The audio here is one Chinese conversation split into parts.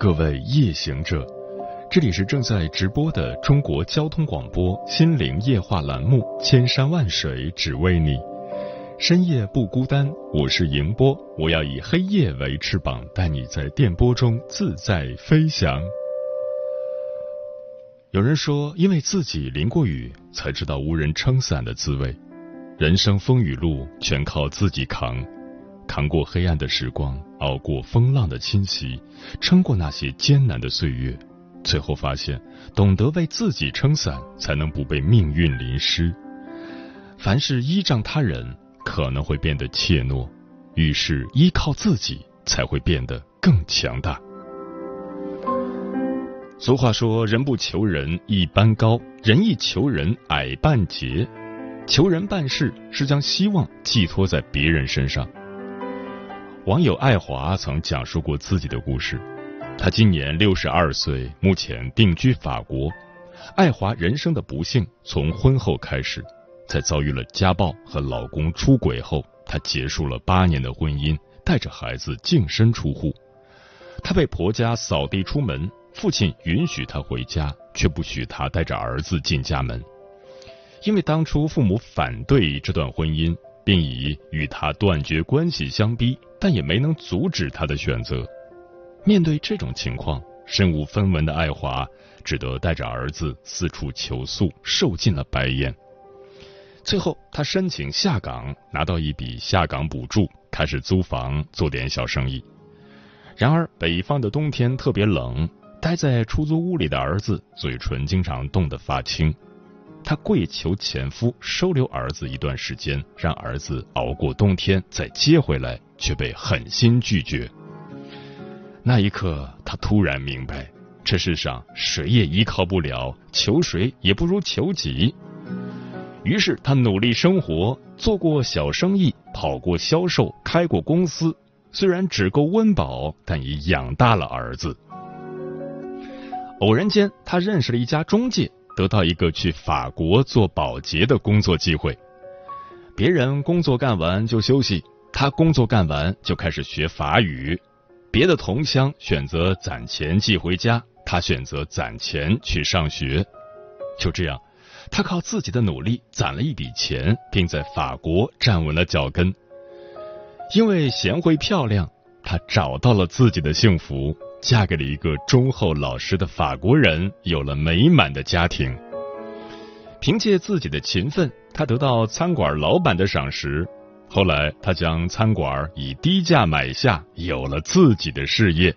各位夜行者，这里是正在直播的中国交通广播心灵夜话栏目《千山万水只为你》，深夜不孤单，我是迎波，我要以黑夜为翅膀，带你在电波中自在飞翔。有人说，因为自己淋过雨，才知道无人撑伞的滋味，人生风雨路全靠自己扛。扛过黑暗的时光，熬过风浪的侵袭，撑过那些艰难的岁月，最后发现，懂得为自己撑伞，才能不被命运淋湿。凡是依仗他人，可能会变得怯懦；遇事依靠自己，才会变得更强大。俗话说：“人不求人一般高，人一求人矮半截。”求人办事是将希望寄托在别人身上。网友爱华曾讲述过自己的故事。她今年六十二岁，目前定居法国。爱华人生的不幸从婚后开始，在遭遇了家暴和老公出轨后，她结束了八年的婚姻，带着孩子净身出户。她被婆家扫地出门，父亲允许她回家，却不许她带着儿子进家门，因为当初父母反对这段婚姻。并以与她断绝关系相逼，但也没能阻止他的选择。面对这种情况，身无分文的爱华只得带着儿子四处求诉，受尽了白眼。最后，他申请下岗，拿到一笔下岗补助，开始租房做点小生意。然而，北方的冬天特别冷，待在出租屋里的儿子嘴唇经常冻得发青。她跪求前夫收留儿子一段时间，让儿子熬过冬天再接回来，却被狠心拒绝。那一刻，她突然明白，这世上谁也依靠不了，求谁也不如求己。于是，她努力生活，做过小生意，跑过销售，开过公司。虽然只够温饱，但也养大了儿子。偶然间，她认识了一家中介。得到一个去法国做保洁的工作机会，别人工作干完就休息，他工作干完就开始学法语。别的同乡选择攒钱寄回家，他选择攒钱去上学。就这样，他靠自己的努力攒了一笔钱，并在法国站稳了脚跟。因为贤惠漂亮，他找到了自己的幸福。嫁给了一个忠厚老实的法国人，有了美满的家庭。凭借自己的勤奋，他得到餐馆老板的赏识。后来，他将餐馆以低价买下，有了自己的事业。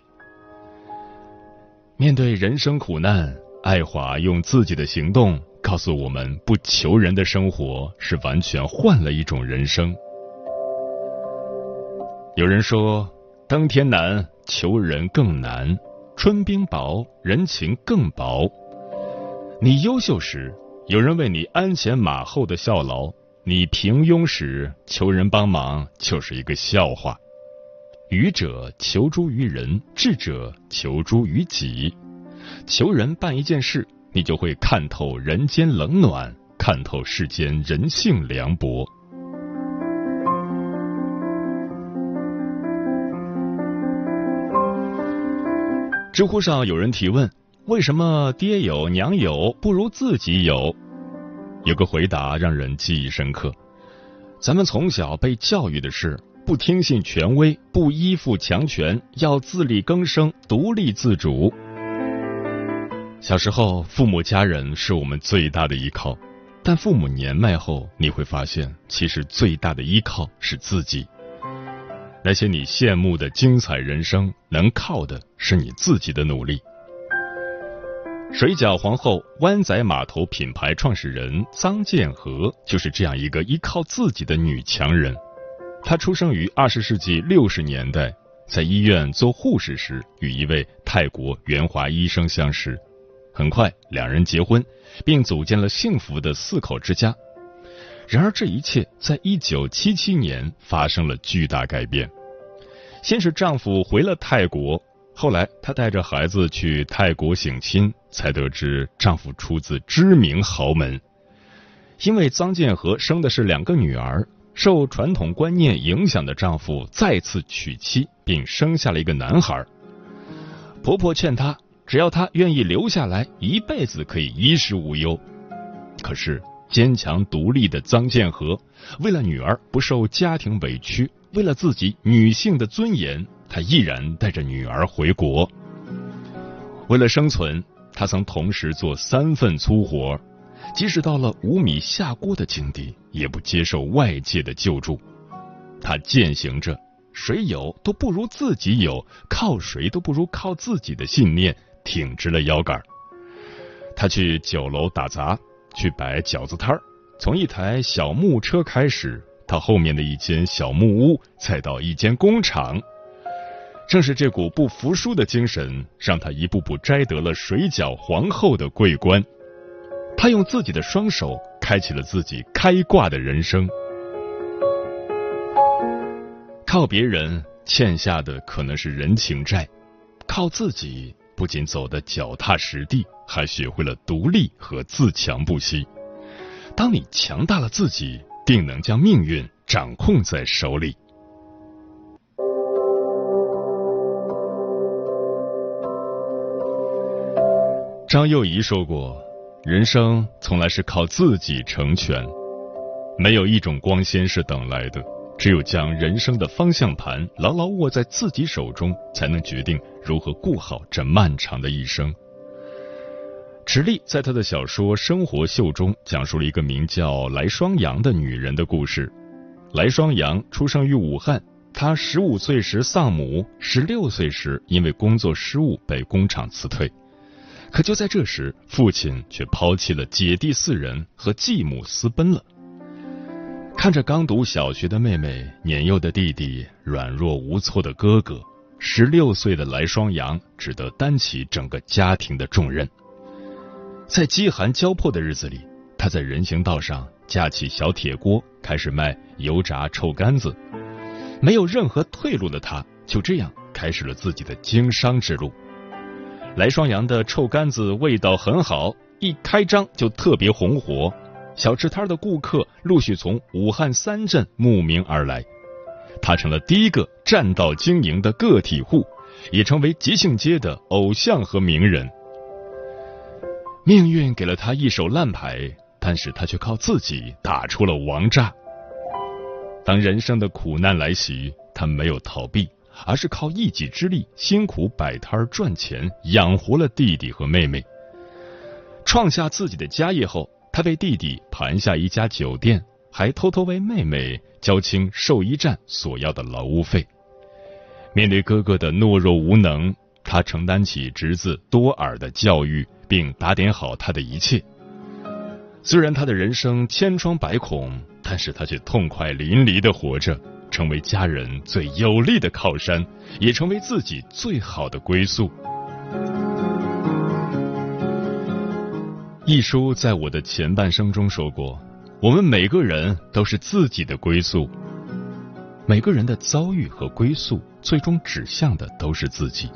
面对人生苦难，爱华用自己的行动告诉我们：不求人的生活是完全换了一种人生。有人说，登天难。求人更难，春冰薄，人情更薄。你优秀时，有人为你鞍前马后的效劳；你平庸时，求人帮忙就是一个笑话。愚者求诸于人，智者求诸于己。求人办一件事，你就会看透人间冷暖，看透世间人性凉薄。知乎上有人提问：为什么爹有娘有不如自己有？有个回答让人记忆深刻。咱们从小被教育的是不听信权威，不依附强权，要自力更生，独立自主。小时候，父母家人是我们最大的依靠，但父母年迈后，你会发现，其实最大的依靠是自己。那些你羡慕的精彩人生，能靠的是你自己的努力。水饺皇后、湾仔码头品牌创始人臧建和就是这样一个依靠自己的女强人。她出生于二十世纪六十年代，在医院做护士时，与一位泰国元华医生相识，很快两人结婚，并组建了幸福的四口之家。然而，这一切在一九七七年发生了巨大改变。先是丈夫回了泰国，后来她带着孩子去泰国省亲，才得知丈夫出自知名豪门。因为臧建和生的是两个女儿，受传统观念影响的丈夫再次娶妻，并生下了一个男孩。婆婆劝她，只要她愿意留下来，一辈子可以衣食无忧。可是。坚强独立的臧建和，为了女儿不受家庭委屈，为了自己女性的尊严，他毅然带着女儿回国。为了生存，他曾同时做三份粗活，即使到了无米下锅的境地，也不接受外界的救助。他践行着“谁有都不如自己有，靠谁都不如靠自己的”信念，挺直了腰杆。他去酒楼打杂。去摆饺子摊儿，从一台小木车开始，到后面的一间小木屋，再到一间工厂。正是这股不服输的精神，让他一步步摘得了水饺皇后的桂冠。他用自己的双手，开启了自己开挂的人生。靠别人欠下的可能是人情债，靠自己。不仅走得脚踏实地，还学会了独立和自强不息。当你强大了自己，定能将命运掌控在手里。张幼仪说过：“人生从来是靠自己成全，没有一种光鲜是等来的。”只有将人生的方向盘牢牢握在自己手中，才能决定如何过好这漫长的一生。池莉在他的小说《生活秀》中讲述了一个名叫来双阳的女人的故事。来双阳出生于武汉，她十五岁时丧母，十六岁时因为工作失误被工厂辞退。可就在这时，父亲却抛弃了姐弟四人，和继母私奔了。看着刚读小学的妹妹、年幼的弟弟、软弱无措的哥哥，十六岁的来双阳只得担起整个家庭的重任。在饥寒交迫的日子里，他在人行道上架起小铁锅，开始卖油炸臭干子。没有任何退路的他，就这样开始了自己的经商之路。来双阳的臭干子味道很好，一开张就特别红火。小吃摊的顾客陆续从武汉三镇慕名而来，他成了第一个占道经营的个体户，也成为吉庆街的偶像和名人。命运给了他一手烂牌，但是他却靠自己打出了王炸。当人生的苦难来袭，他没有逃避，而是靠一己之力辛苦摆摊赚钱，养活了弟弟和妹妹，创下自己的家业后。他为弟弟盘下一家酒店，还偷偷为妹妹交清兽医站所要的劳务费。面对哥哥的懦弱无能，他承担起侄子多尔的教育，并打点好他的一切。虽然他的人生千疮百孔，但是他却痛快淋漓的活着，成为家人最有力的靠山，也成为自己最好的归宿。一书在我的前半生中说过：“我们每个人都是自己的归宿，每个人的遭遇和归宿，最终指向的都是自己。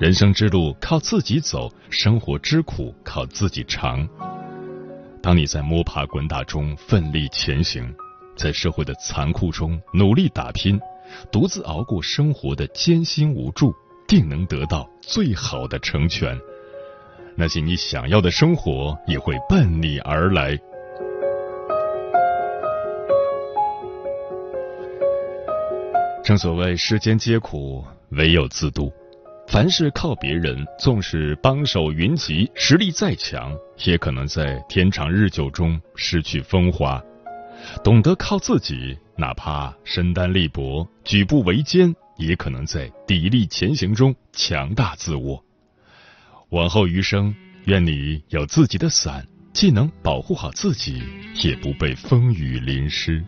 人生之路靠自己走，生活之苦靠自己尝。当你在摸爬滚打中奋力前行，在社会的残酷中努力打拼，独自熬过生活的艰辛无助，定能得到最好的成全。”那些你想要的生活也会奔你而来。正所谓世间皆苦，唯有自渡。凡是靠别人，纵使帮手云集，实力再强，也可能在天长日久中失去风华。懂得靠自己，哪怕身单力薄、举步维艰，也可能在砥砺前行中强大自我。往后余生，愿你有自己的伞，既能保护好自己，也不被风雨淋湿。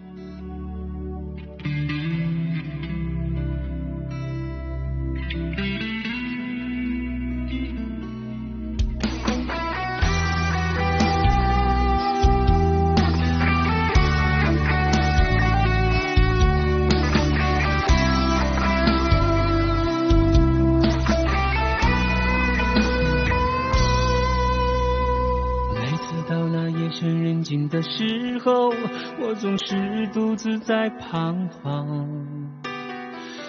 我总是独自在彷徨。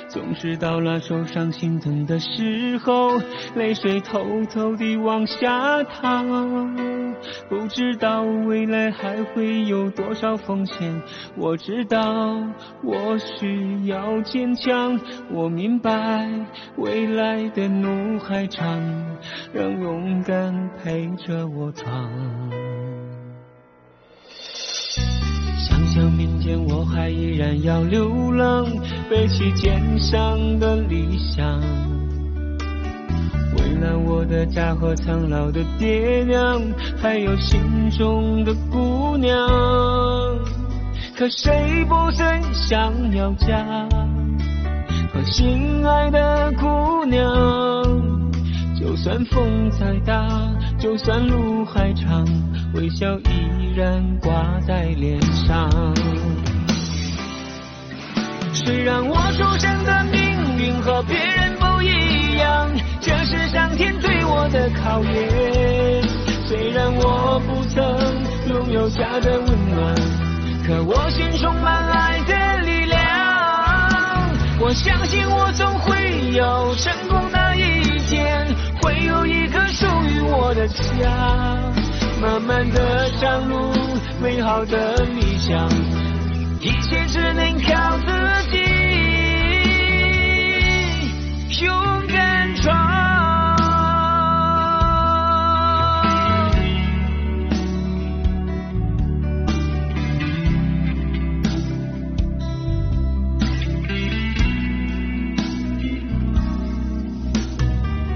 总是到了受伤心疼的时候，泪水偷偷地往下淌。不知道未来还会有多少风险，我知道我需要坚强。我明白未来的路还长，让勇敢陪着我闯。还依然要流浪，背起肩上的理想，为了我的家和苍老的爹娘，还有心中的姑娘。可谁不曾想要家？和心爱的姑娘。就算风再大，就算路还长，微笑依然挂在脸上。虽然我出生的命运和别人不一样，这是上天对我的考验。虽然我不曾拥有家的温暖，可我心充满爱的力量。我相信我总会有成功的一天。会有一个属于我的家，漫漫的长路，美好的理想，一切只能靠自己，勇敢闯。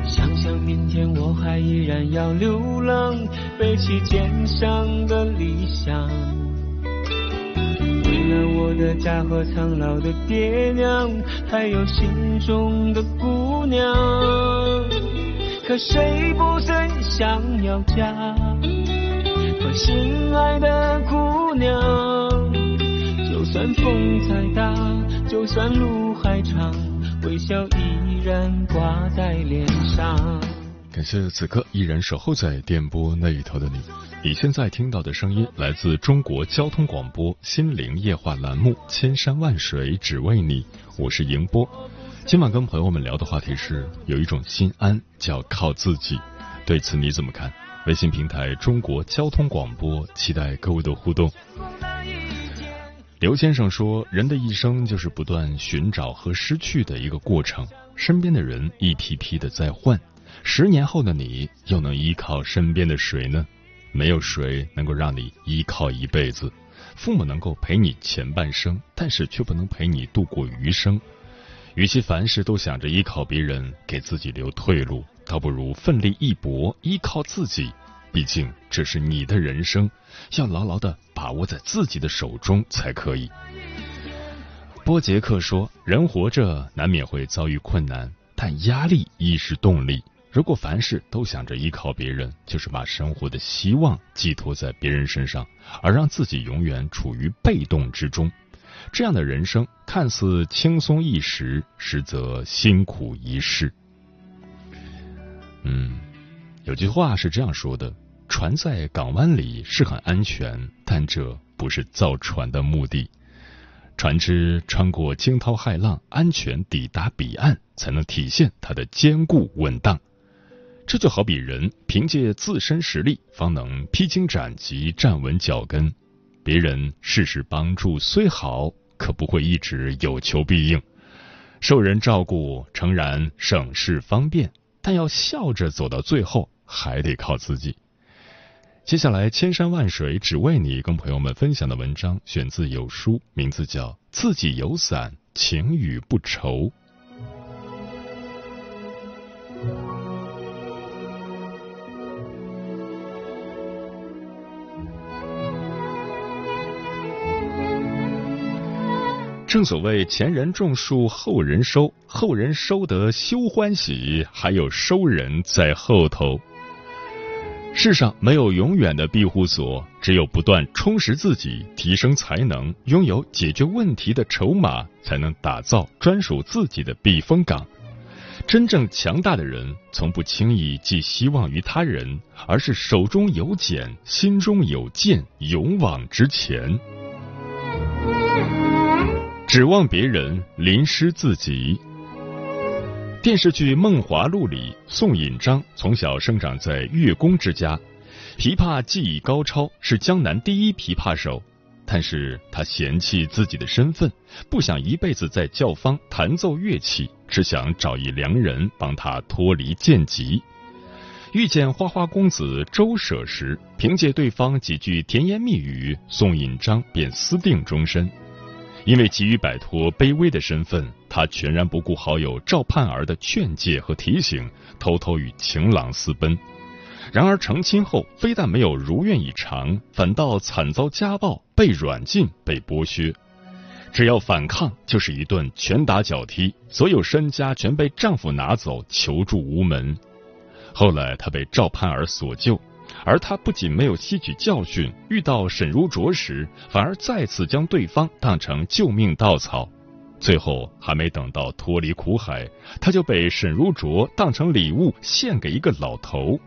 想想明天我还依然要流浪，背起肩上的理想，我的家和苍老的爹娘，还有心中的姑娘。可谁不曾想要家和心爱的姑娘？就算风再大，就算路还长，微笑依然挂在脸上。感谢此刻依然守候在电波那一头的你。你现在听到的声音来自中国交通广播心灵夜话栏目《千山万水只为你》，我是迎波。今晚跟朋友们聊的话题是有一种心安叫靠自己，对此你怎么看？微信平台中国交通广播，期待各位的互动。刘先生说，人的一生就是不断寻找和失去的一个过程，身边的人一批批的在换。十年后的你又能依靠身边的谁呢？没有谁能够让你依靠一辈子。父母能够陪你前半生，但是却不能陪你度过余生。与其凡事都想着依靠别人给自己留退路，倒不如奋力一搏，依靠自己。毕竟这是你的人生，要牢牢的把握在自己的手中才可以。波杰克说：“人活着难免会遭遇困难，但压力亦是动力。”如果凡事都想着依靠别人，就是把生活的希望寄托在别人身上，而让自己永远处于被动之中。这样的人生看似轻松一时，实则辛苦一世。嗯，有句话是这样说的：船在港湾里是很安全，但这不是造船的目的。船只穿过惊涛骇浪，安全抵达彼岸，才能体现它的坚固稳当。这就好比人凭借自身实力，方能披荆斩棘、站稳脚跟。别人事事帮助虽好，可不会一直有求必应。受人照顾诚然省事方便，但要笑着走到最后，还得靠自己。接下来，千山万水只为你，跟朋友们分享的文章选自有书，名字叫《自己有伞，晴雨不愁》。正所谓前人种树，后人收，后人收得休欢喜，还有收人在后头。世上没有永远的庇护所，只有不断充实自己、提升才能、拥有解决问题的筹码，才能打造专属自己的避风港。真正强大的人，从不轻易寄希望于他人，而是手中有茧，心中有剑，勇往直前。指望别人，淋湿自己。电视剧《梦华录》里，宋引章从小生长在乐工之家，琵琶技艺高超，是江南第一琵琶手。但是他嫌弃自己的身份，不想一辈子在教坊弹奏乐器，只想找一良人帮他脱离贱籍。遇见花花公子周舍时，凭借对方几句甜言蜜语，宋引章便私定终身。因为急于摆脱卑微的身份，他全然不顾好友赵盼儿的劝诫和提醒，偷偷与情郎私奔。然而成亲后，非但没有如愿以偿，反倒惨遭家暴，被软禁，被剥削。只要反抗，就是一顿拳打脚踢，所有身家全被丈夫拿走，求助无门。后来她被赵盼儿所救，而他不仅没有吸取教训，遇到沈如琢时，反而再次将对方当成救命稻草。最后还没等到脱离苦海，他就被沈如琢当成礼物献给一个老头。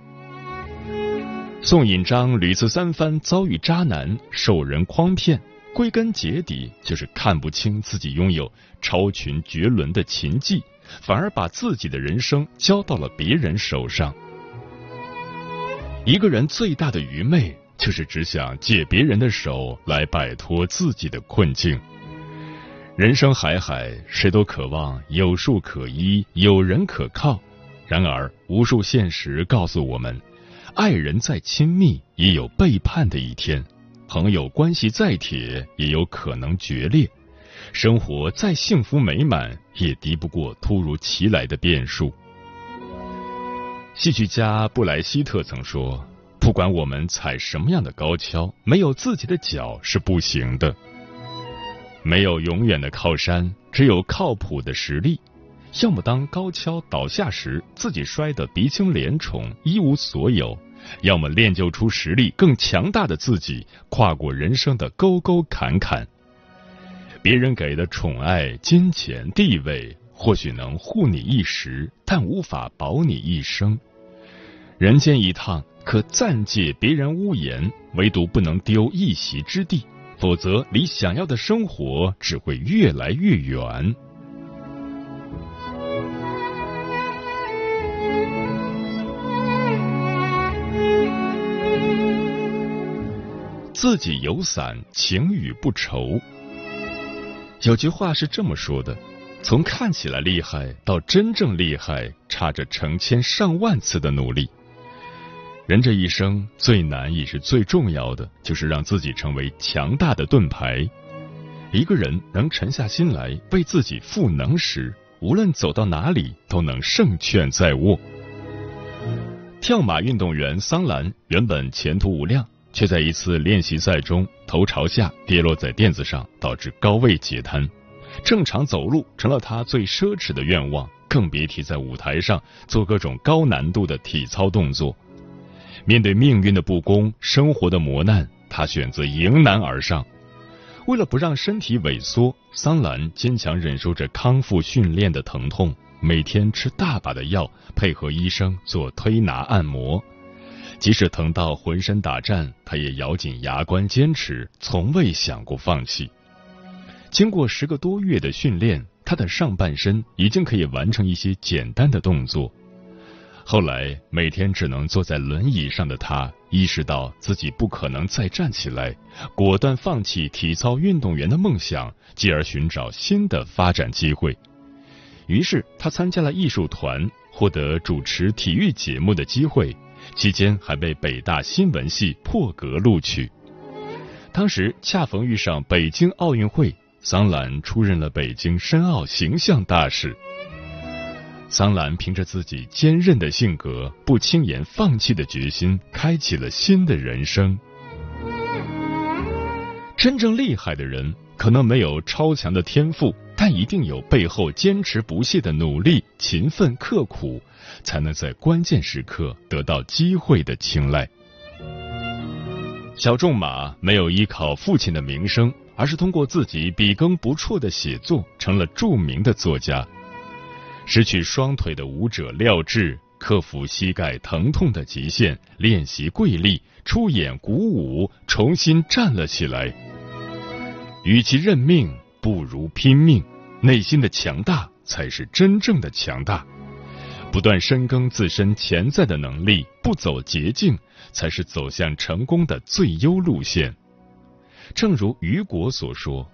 宋引章屡次三番遭遇渣男，受人诓骗，归根结底就是看不清自己拥有超群绝伦的琴技，反而把自己的人生交到了别人手上。一个人最大的愚昧，就是只想借别人的手来摆脱自己的困境。人生海海，谁都渴望有树可依，有人可靠。然而，无数现实告诉我们。爱人再亲密，也有背叛的一天；朋友关系再铁，也有可能决裂；生活再幸福美满，也敌不过突如其来的变数。戏剧家布莱希特曾说：“不管我们踩什么样的高跷，没有自己的脚是不行的。没有永远的靠山，只有靠谱的实力。要么当高跷倒下时，自己摔得鼻青脸肿，一无所有；要么练就出实力更强大的自己，跨过人生的沟沟坎坎。别人给的宠爱、金钱、地位，或许能护你一时，但无法保你一生。人间一趟，可暂借别人屋檐，唯独不能丢一席之地，否则离想要的生活只会越来越远。自己有伞，晴雨不愁。有句话是这么说的：从看起来厉害到真正厉害，差着成千上万次的努力。人这一生最难也是最重要的，就是让自己成为强大的盾牌。一个人能沉下心来为自己赋能时，无论走到哪里都能胜券在握。跳马运动员桑兰原本前途无量。却在一次练习赛中头朝下跌落在垫子上，导致高位截瘫。正常走路成了他最奢侈的愿望，更别提在舞台上做各种高难度的体操动作。面对命运的不公、生活的磨难，他选择迎难而上。为了不让身体萎缩，桑兰坚强忍受着康复训练的疼痛，每天吃大把的药，配合医生做推拿按摩。即使疼到浑身打颤，他也咬紧牙关坚持，从未想过放弃。经过十个多月的训练，他的上半身已经可以完成一些简单的动作。后来，每天只能坐在轮椅上的他，意识到自己不可能再站起来，果断放弃体操运动员的梦想，继而寻找新的发展机会。于是，他参加了艺术团，获得主持体育节目的机会。期间还被北大新闻系破格录取。当时恰逢遇上北京奥运会，桑兰出任了北京申奥形象大使。桑兰凭着自己坚韧的性格、不轻言放弃的决心，开启了新的人生。真正厉害的人，可能没有超强的天赋。但一定有背后坚持不懈的努力、勤奋刻苦，才能在关键时刻得到机会的青睐。小仲马没有依靠父亲的名声，而是通过自己笔耕不辍的写作，成了著名的作家。失去双腿的舞者廖智，克服膝盖疼痛的极限，练习跪立，出演鼓舞，重新站了起来。与其认命，不如拼命。内心的强大才是真正的强大。不断深耕自身潜在的能力，不走捷径，才是走向成功的最优路线。正如雨果所说。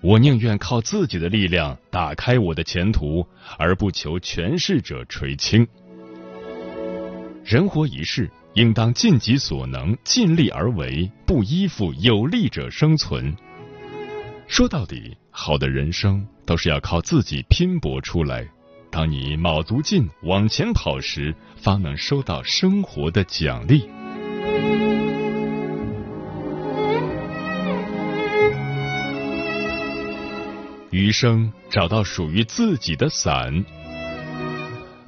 我宁愿靠自己的力量打开我的前途，而不求权势者垂青。人活一世，应当尽己所能，尽力而为，不依附有利者生存。说到底，好的人生都是要靠自己拼搏出来。当你卯足劲往前跑时，方能收到生活的奖励。余生找到属于自己的伞。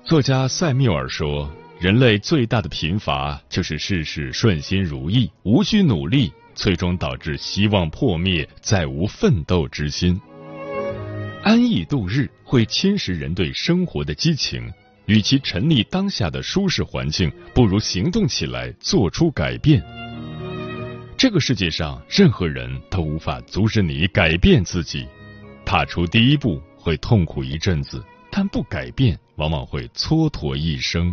作家塞缪尔说：“人类最大的贫乏就是事事顺心如意，无需努力，最终导致希望破灭，再无奋斗之心。安逸度日会侵蚀人对生活的激情。与其沉溺当下的舒适环境，不如行动起来，做出改变。这个世界上，任何人都无法阻止你改变自己。”踏出第一步会痛苦一阵子，但不改变往往会蹉跎一生。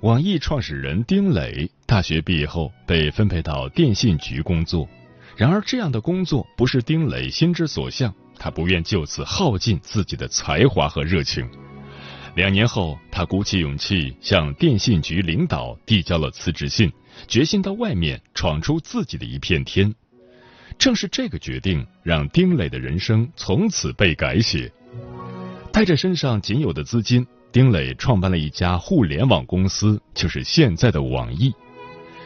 网易创始人丁磊大学毕业后被分配到电信局工作，然而这样的工作不是丁磊心之所向，他不愿就此耗尽自己的才华和热情。两年后，他鼓起勇气向电信局领导递交了辞职信，决心到外面闯出自己的一片天。正是这个决定，让丁磊的人生从此被改写。带着身上仅有的资金，丁磊创办了一家互联网公司，就是现在的网易。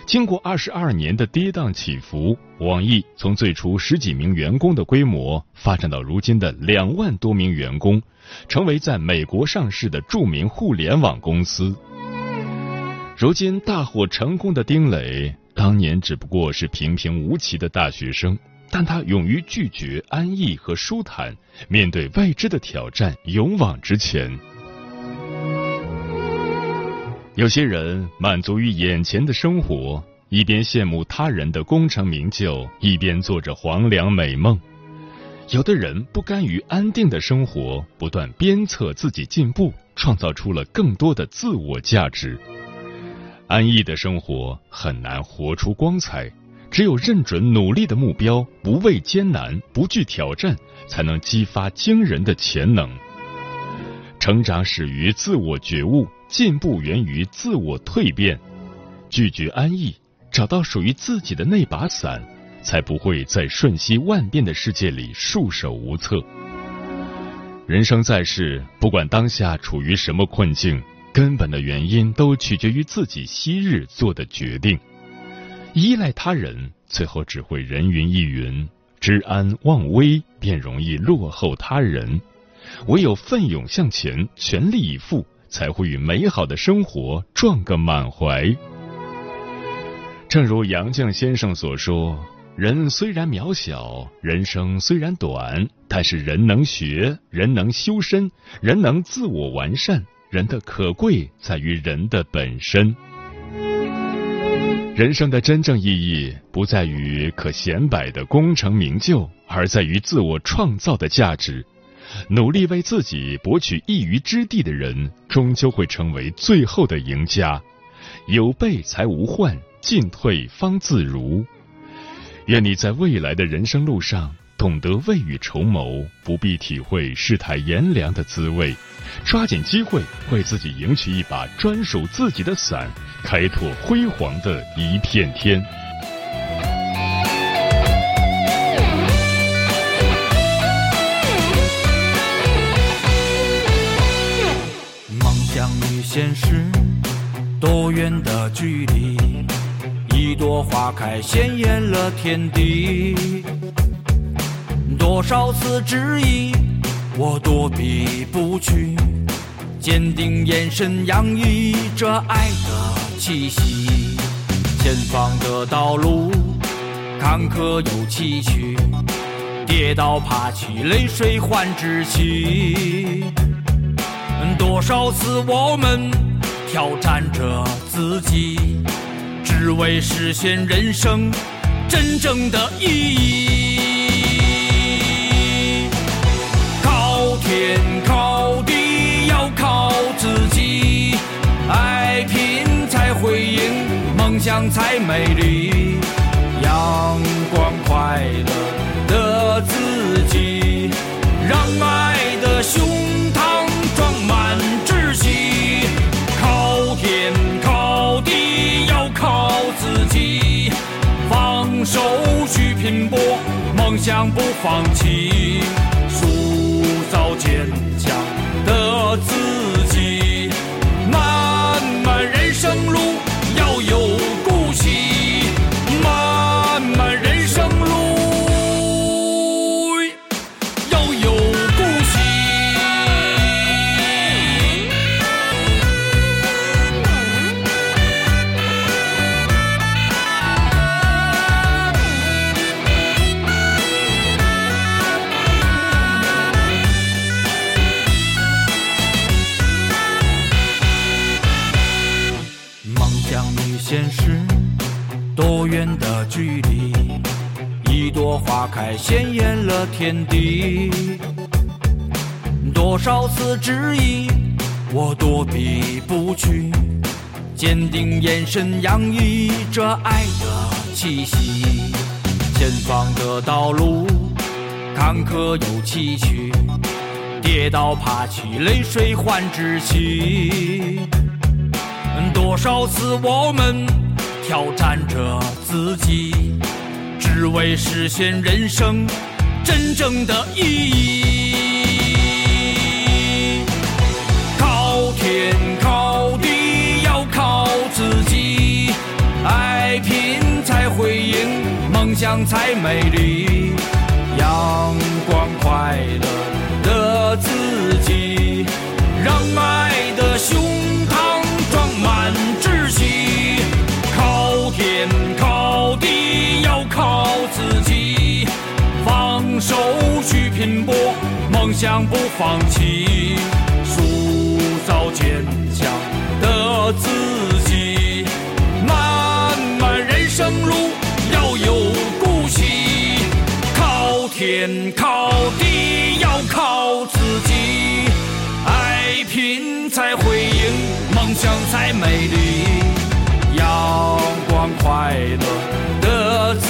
经过二十二年的跌宕起伏，网易从最初十几名员工的规模，发展到如今的两万多名员工，成为在美国上市的著名互联网公司。如今大获成功的丁磊。当年只不过是平平无奇的大学生，但他勇于拒绝安逸和舒坦，面对未知的挑战，勇往直前。有些人满足于眼前的生活，一边羡慕他人的功成名就，一边做着黄粱美梦；有的人不甘于安定的生活，不断鞭策自己进步，创造出了更多的自我价值。安逸的生活很难活出光彩，只有认准努力的目标，不畏艰难，不惧挑战，才能激发惊人的潜能。成长始于自我觉悟，进步源于自我蜕变。拒绝安逸，找到属于自己的那把伞，才不会在瞬息万变的世界里束手无策。人生在世，不管当下处于什么困境。根本的原因都取决于自己昔日做的决定，依赖他人，最后只会人云亦云；知安忘危，便容易落后他人。唯有奋勇向前，全力以赴，才会与美好的生活撞个满怀。正如杨绛先生所说：“人虽然渺小，人生虽然短，但是人能学，人能修身，人能自我完善。”人的可贵在于人的本身。人生的真正意义不在于可显摆的功成名就，而在于自我创造的价值。努力为自己博取一隅之地的人，终究会成为最后的赢家。有备才无患，进退方自如。愿你在未来的人生路上。懂得未雨绸缪，不必体会世态炎凉的滋味，抓紧机会为自己赢取一把专属自己的伞，开拓辉煌的一片天。梦想与现实多远的距离？一朵花开，鲜艳了天地。多少次质疑，我躲避不去，坚定眼神洋溢着爱的气息。前方的道路坎坷又崎岖，跌倒爬起，泪水换志气。多少次我们挑战着自己，只为实现人生真正的意义。才美丽。阳光快乐的自己，让爱的胸膛装满志气。靠天靠地要靠自己，放手去拼搏，梦想不放弃，塑造坚强的自花开，鲜艳了天地。多少次质疑，我躲避不去，坚定眼神洋溢着爱的气息。前方的道路坎坷又崎岖，跌倒爬起，泪水换志气。多少次我们挑战着自己，只为实现人生真正的意义。靠天靠地要靠自己，爱拼才会赢，梦想才美丽。想不放弃，塑造坚强的自己。漫漫人生路要有骨气，靠天靠地要靠自己，爱拼才会赢，梦想才美丽。阳光快乐的自